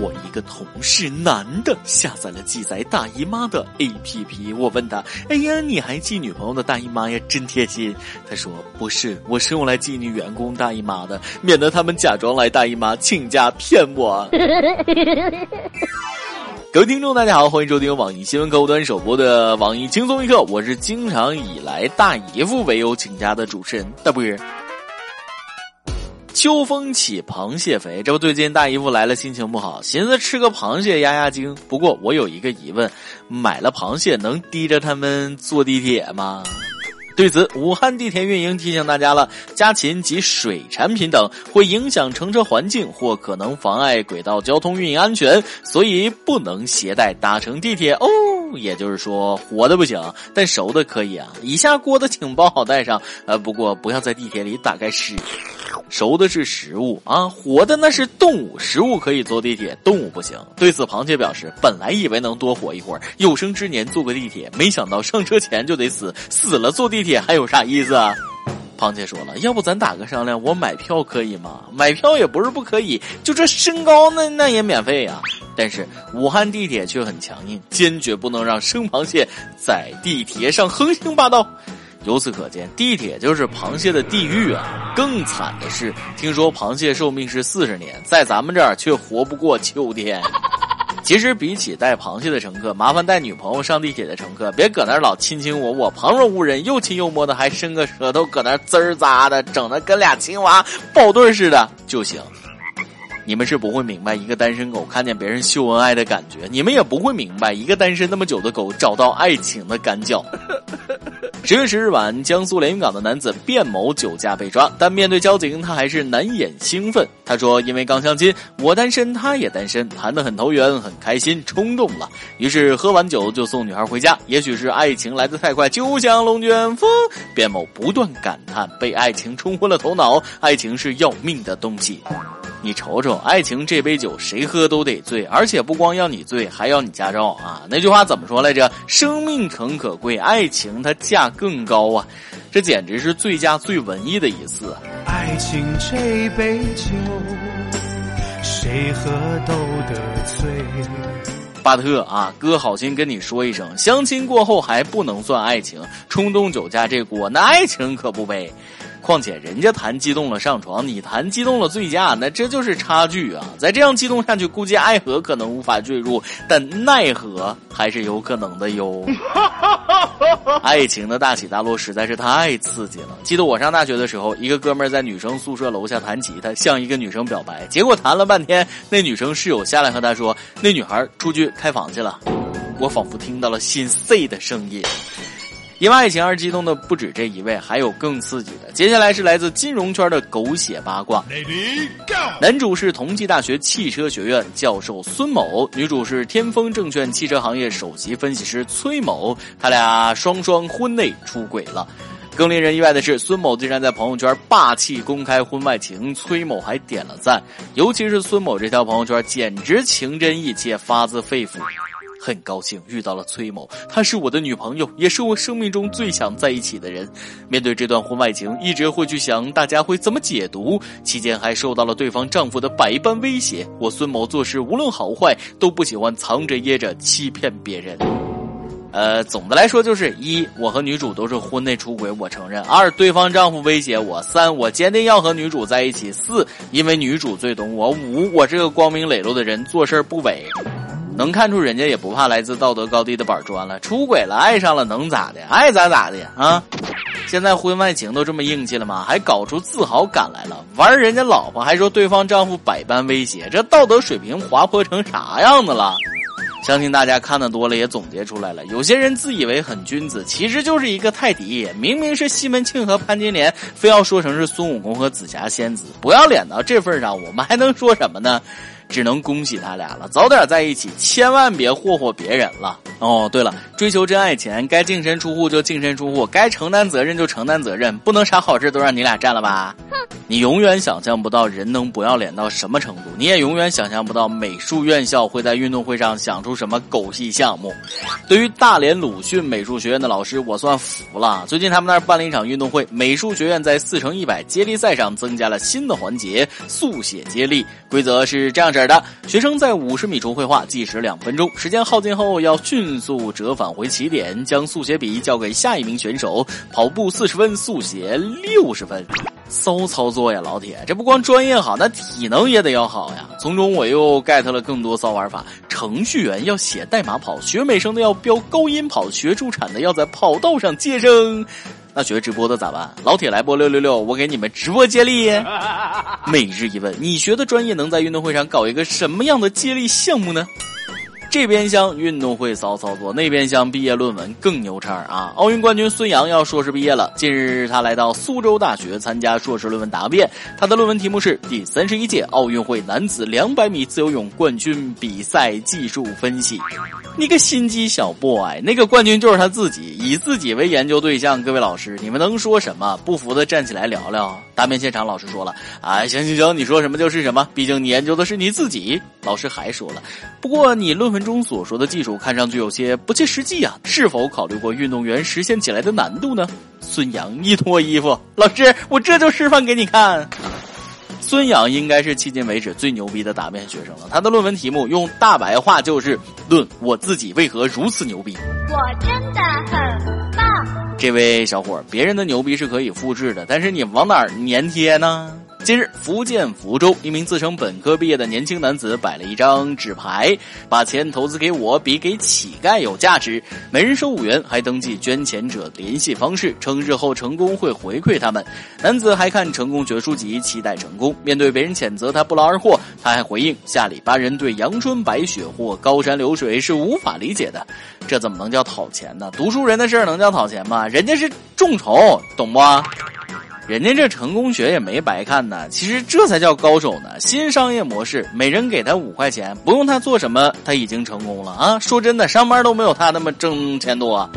我一个同事男的下载了记载大姨妈的 APP，我问他：“哎呀，你还记女朋友的大姨妈呀？真贴心。”他说：“不是，我是用来记你员工大姨妈的，免得他们假装来大姨妈请假骗我。”各位听众，大家好，欢迎收听网易新闻客户端首播的网易轻松一刻，我是经常以来大姨夫为由请假的主持人大波。秋风起，螃蟹肥。这不，最近大姨夫来了，心情不好，寻思吃个螃蟹压压惊。不过我有一个疑问，买了螃蟹能滴着他们坐地铁吗？对此，武汉地铁运营提醒大家了：家禽及水产品等会影响乘车环境或可能妨碍轨道交通运营安全，所以不能携带搭乘地铁哦。也就是说，活的不行，但熟的可以啊。以下锅的请包好带上，呃，不过不要在地铁里打开吃。熟的是食物啊，活的那是动物。食物可以坐地铁，动物不行。对此，螃蟹表示，本来以为能多活一会儿，有生之年坐个地铁，没想到上车前就得死，死了坐地铁还有啥意思啊？螃蟹说了，要不咱打个商量，我买票可以吗？买票也不是不可以，就这身高那那也免费呀。但是武汉地铁却很强硬，坚决不能让生螃蟹在地铁上横行霸道。由此可见，地铁就是螃蟹的地狱啊！更惨的是，听说螃蟹寿命是四十年，在咱们这儿却活不过秋天。其实，比起带螃蟹的乘客，麻烦带女朋友上地铁的乘客，别搁那儿老亲亲我我、旁若无人，又亲又摸的，还伸个舌头搁那儿滋儿扎的，整的跟俩青蛙抱对似的就行。你们是不会明白一个单身狗看见别人秀恩爱的感觉，你们也不会明白一个单身那么久的狗找到爱情的感觉。十月十日晚，江苏连云港的男子卞某酒驾被抓，但面对交警，他还是难掩兴奋。他说：“因为刚相亲，我单身，他也单身，谈得很投缘，很开心，冲动了，于是喝完酒就送女孩回家。也许是爱情来得太快，就像龙卷风。”卞某不断感叹：“被爱情冲昏了头脑，爱情是要命的东西。”你瞅瞅，爱情这杯酒，谁喝都得醉，而且不光要你醉，还要你驾照啊！那句话怎么说来着？生命诚可贵，爱情它价更高啊！这简直是最佳最文艺的一次。爱情这杯酒，谁喝都得醉。巴特啊，哥好心跟你说一声，相亲过后还不能算爱情，冲动酒驾这锅，那爱情可不背。况且人家谈激动了上床，你谈激动了醉驾，那这就是差距啊！再这样激动下去，估计爱河可能无法坠入，但奈何还是有可能的哟。爱情的大起大落实在是太刺激了。记得我上大学的时候，一个哥们儿在女生宿舍楼下弹吉他，向一个女生表白，结果弹了半天，那女生室友下来和他说，那女孩出去开房去了。我仿佛听到了心碎的声音。因为爱情而激动的不止这一位，还有更刺激的。接下来是来自金融圈的狗血八卦。男主是同济大学汽车学院教授孙某，女主是天风证券汽车行业首席分析师崔某，他俩双双婚内出轨了。更令人意外的是，孙某竟然在朋友圈霸气公开婚外情，崔某还点了赞。尤其是孙某这条朋友圈，简直情真意切，发自肺腑。很高兴遇到了崔某，她是我的女朋友，也是我生命中最想在一起的人。面对这段婚外情，一直会去想大家会怎么解读。期间还受到了对方丈夫的百般威胁。我孙某做事无论好坏，都不喜欢藏着掖着欺骗别人。呃，总的来说就是一，我和女主都是婚内出轨，我承认；二，对方丈夫威胁我；三，我坚定要和女主在一起；四，因为女主最懂我；五，我是个光明磊落的人，做事不伪。能看出人家也不怕来自道德高地的板砖了，出轨了，爱上了，能咋的？爱咋咋的啊！现在婚外情都这么硬气了吗？还搞出自豪感来了？玩人家老婆还说对方丈夫百般威胁，这道德水平滑坡成啥样子了？相信大家看的多了也总结出来了，有些人自以为很君子，其实就是一个泰迪。明明是西门庆和潘金莲，非要说成是孙悟空和紫霞仙子，不要脸到这份上，我们还能说什么呢？只能恭喜他俩了，早点在一起，千万别霍霍别人了。哦，对了，追求真爱前，该净身出户就净身出户，该承担责任就承担责任，不能啥好事都让你俩占了吧？哼！你永远想象不到人能不要脸到什么程度，你也永远想象不到美术院校会在运动会上想出什么狗屁项目。对于大连鲁迅美术学院的老师，我算服了。最近他们那儿办了一场运动会，美术学院在四乘一百接力赛上增加了新的环节——速写接力。规则是这样式的：学生在五十米处绘画，计时两分钟。时间耗尽后，要迅速折返回起点，将速写笔交给下一名选手。跑步四十分，速写六十分。骚操作呀，老铁！这不光专业好，那体能也得要好呀。从中我又 get 了更多骚玩法：程序员要写代码跑，学美声的要飙高音跑，学助产的要在跑道上接生。那学直播的咋办？老铁来播六六六，我给你们直播接力。每日一问：你学的专业能在运动会上搞一个什么样的接力项目呢？这边厢运动会骚操作，那边厢毕业论文更牛叉啊！奥运冠军孙杨要硕士毕业了。近日，他来到苏州大学参加硕士论文答辩。他的论文题目是《第三十一届奥运会男子两百米自由泳冠军比赛技术分析》。你个心机小 boy，那个冠军就是他自己，以自己为研究对象。各位老师，你们能说什么？不服的站起来聊聊。答辩现场，老师说了：“啊，行行行，你说什么就是什么，毕竟你研究的是你自己。”老师还说了：“不过你论文。”中所说的技术看上去有些不切实际啊，是否考虑过运动员实现起来的难度呢？孙杨一脱衣服，老师，我这就示范给你看。孙杨应该是迄今为止最牛逼的答辩学生了，他的论文题目用大白话就是“论我自己为何如此牛逼”。我真的很棒。这位小伙，别人的牛逼是可以复制的，但是你往哪儿粘贴呢？近日，福建福州一名自称本科毕业的年轻男子摆了一张纸牌，把钱投资给我比给乞丐有价值，每人收五元，还登记捐钱者联系方式，称日后成功会回馈他们。男子还看成功学书籍，期待成功。面对别人谴责他不劳而获，他还回应：下里巴人对阳春白雪或高山流水是无法理解的，这怎么能叫讨钱呢？读书人的事儿能叫讨钱吗？人家是众筹，懂不？人家这成功学也没白看呢，其实这才叫高手呢。新商业模式，每人给他五块钱，不用他做什么，他已经成功了啊！说真的，上班都没有他那么挣钱多，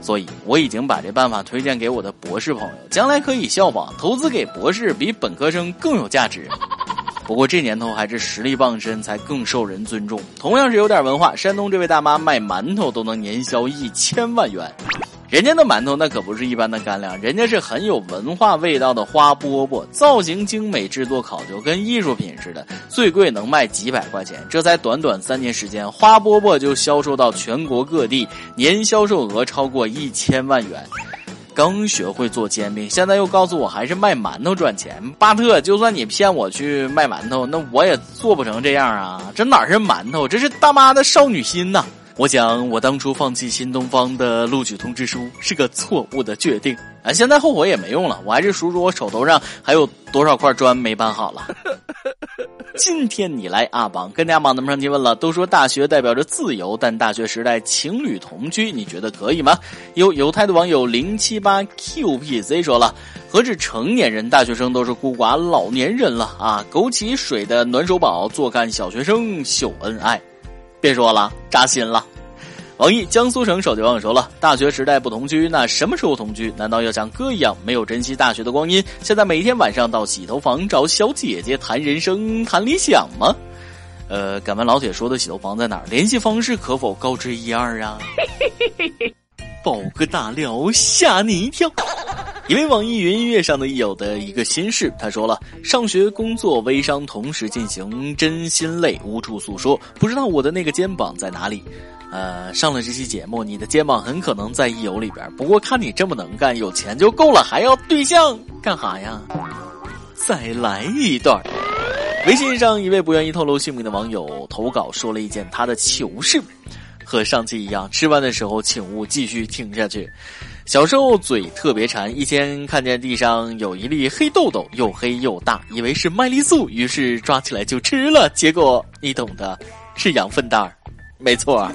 所以我已经把这办法推荐给我的博士朋友，将来可以效仿，投资给博士比本科生更有价值。不过这年头还是实力傍身才更受人尊重。同样是有点文化，山东这位大妈卖馒头都能年销一千万元。人家的馒头那可不是一般的干粮，人家是很有文化味道的花饽饽，造型精美，制作考究，跟艺术品似的，最贵能卖几百块钱。这才短短三年时间，花饽饽就销售到全国各地，年销售额超过一千万元。刚学会做煎饼，现在又告诉我还是卖馒头赚钱。巴特，就算你骗我去卖馒头，那我也做不成这样啊！这哪是馒头，这是大妈的少女心呐！我想，我当初放弃新东方的录取通知书是个错误的决定啊！现在后悔也没用了，我还是数数我手头上还有多少块砖没搬好了。今天你来阿榜跟大家榜子们上提问了，都说大学代表着自由，但大学时代情侣同居，你觉得可以吗？有有态的网友零七八 QPC 说了，何止成年人，大学生都是孤寡老年人了啊！枸杞水的暖手宝，坐看小学生秀恩爱。别说了，扎心了。网易江苏省手机网友说了：大学时代不同居，那什么时候同居？难道要像哥一样没有珍惜大学的光阴？现在每天晚上到洗头房找小姐姐谈人生、谈理想吗？呃，敢问老铁说的洗头房在哪儿？联系方式可否告知一二啊？爆个大料，吓你一跳。一位网易云音乐上的友的一个心事，他说了：上学、工作、微商同时进行，真心累，无处诉说，不知道我的那个肩膀在哪里。呃，上了这期节目，你的肩膀很可能在益友里边。不过看你这么能干，有钱就够了，还要对象干哈呀？再来一段。微信上一位不愿意透露姓名的网友投稿说了一件他的糗事，和上期一样，吃饭的时候请勿继续听下去。小时候嘴特别馋，一天看见地上有一粒黑豆豆，又黑又大，以为是麦丽素，于是抓起来就吃了。结果你懂的，是羊粪蛋儿，没错。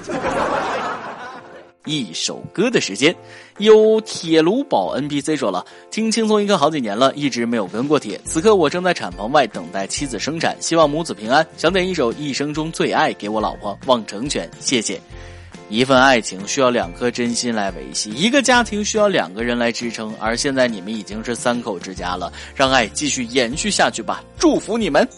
一首歌的时间，有铁炉宝 NPC 说了，听轻松一刻好几年了，一直没有跟过铁。此刻我正在产房外等待妻子生产，希望母子平安。想点一首一生中最爱给我老婆望成全，谢谢。一份爱情需要两颗真心来维系，一个家庭需要两个人来支撑，而现在你们已经是三口之家了，让爱继续延续下去吧，祝福你们。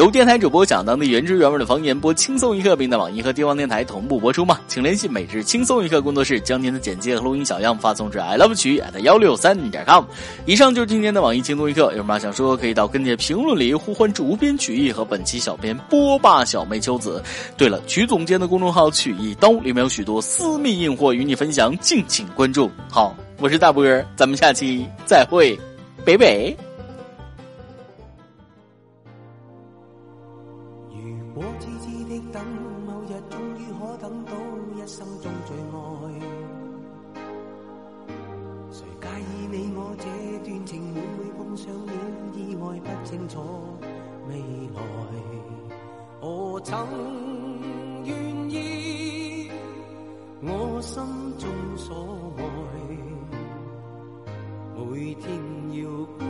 由电台主播讲当地原汁原味的方言，播轻松一刻，并在网易和地方电台同步播出吗？请联系每日轻松一刻工作室，将您的简介和录音小样发送至 i love 曲 at 幺六三点 com。以上就是今天的网易轻松一刻，有什么想说可以到跟帖评论里呼唤主编曲艺和本期小编波霸小妹秋子。对了，曲总监的公众号曲一刀里面有许多私密硬货与你分享，敬请关注。好，我是大波儿，咱们下期再会，北北。心中最爱，谁介意你我这段情每每碰上了意外，不清楚未来，我曾愿意，我心中所爱，每天要。